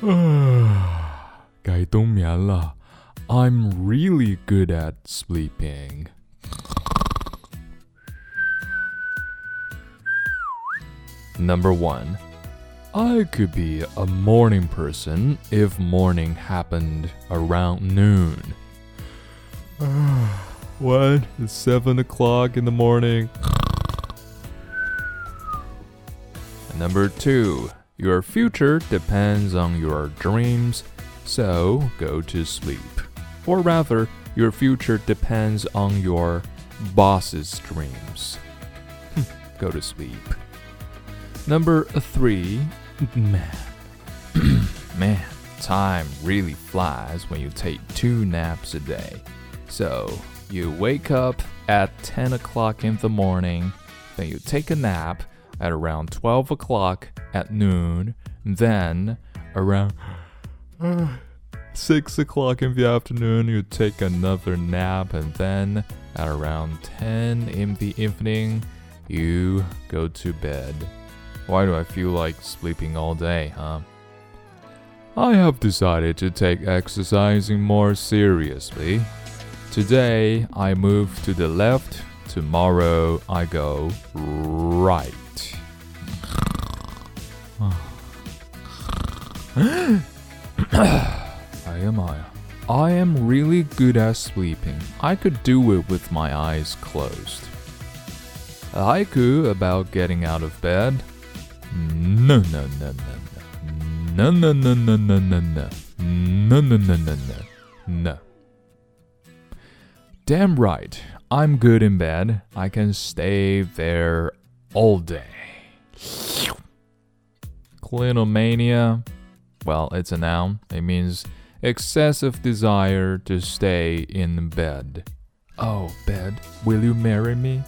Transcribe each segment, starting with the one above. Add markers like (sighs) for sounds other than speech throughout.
(sighs) 该冬眠了。I'm really good at sleeping. Number one, I could be a morning person if morning happened around noon. (sighs) what? It's seven o'clock in the morning. Number two, your future depends on your dreams, so go to sleep. Or rather, your future depends on your boss's dreams. Hmm, go to sleep. Number three, man. (clears throat) man, time really flies when you take two naps a day. So, you wake up at 10 o'clock in the morning, then you take a nap at around 12 o'clock at noon, then around (sighs) 6 o'clock in the afternoon, you take another nap, and then at around 10 in the evening, you go to bed. Why do I feel like sleeping all day, huh? I have decided to take exercising more seriously. Today I move to the left, tomorrow I go right. (gasps) I am I. I am really good at sleeping. I could do it with my eyes closed. Haiku about getting out of bed. No, no, no, no, no, no, no, no, no, no, no, no, no, no, no, no, no, no. Damn right. I'm good in bed. I can stay there all day. (sighs) Clinomania. Well, it's a noun. It means excessive desire to stay in bed. Oh, bed, will you marry me?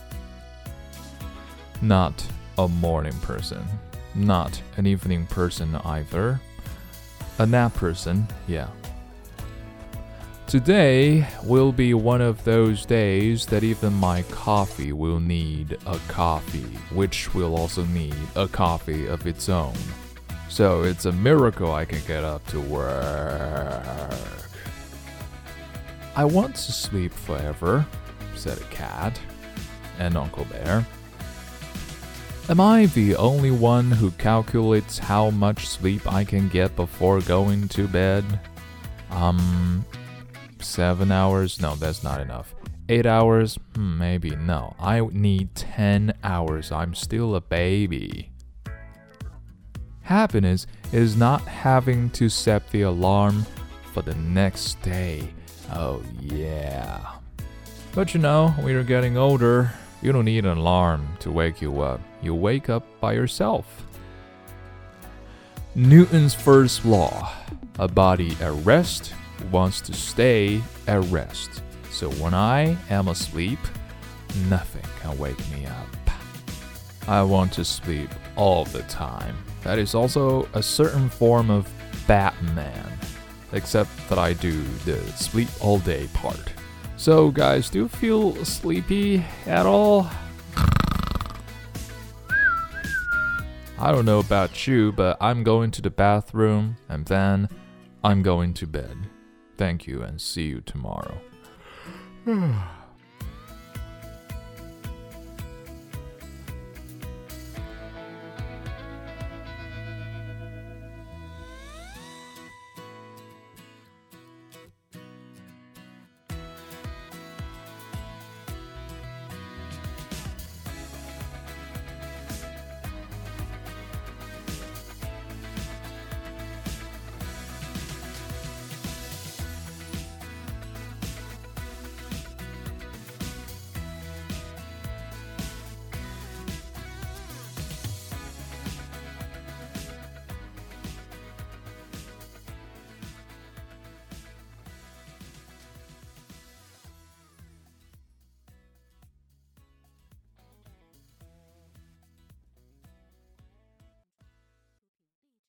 Not a morning person. Not an evening person either. A nap person, yeah. Today will be one of those days that even my coffee will need a coffee, which will also need a coffee of its own. So it's a miracle I can get up to work. I want to sleep forever, said a cat and Uncle Bear. Am I the only one who calculates how much sleep I can get before going to bed? Um, seven hours? No, that's not enough. Eight hours? Hmm, maybe. No, I need ten hours. I'm still a baby. Happiness is not having to set the alarm for the next day. Oh, yeah. But you know, when you're getting older, you don't need an alarm to wake you up. You wake up by yourself. Newton's first law a body at rest wants to stay at rest. So when I am asleep, nothing can wake me up. I want to sleep all the time. That is also a certain form of Batman, except that I do the sleep all day part. So, guys, do you feel sleepy at all? I don't know about you, but I'm going to the bathroom and then I'm going to bed. Thank you and see you tomorrow. (sighs) (sighs)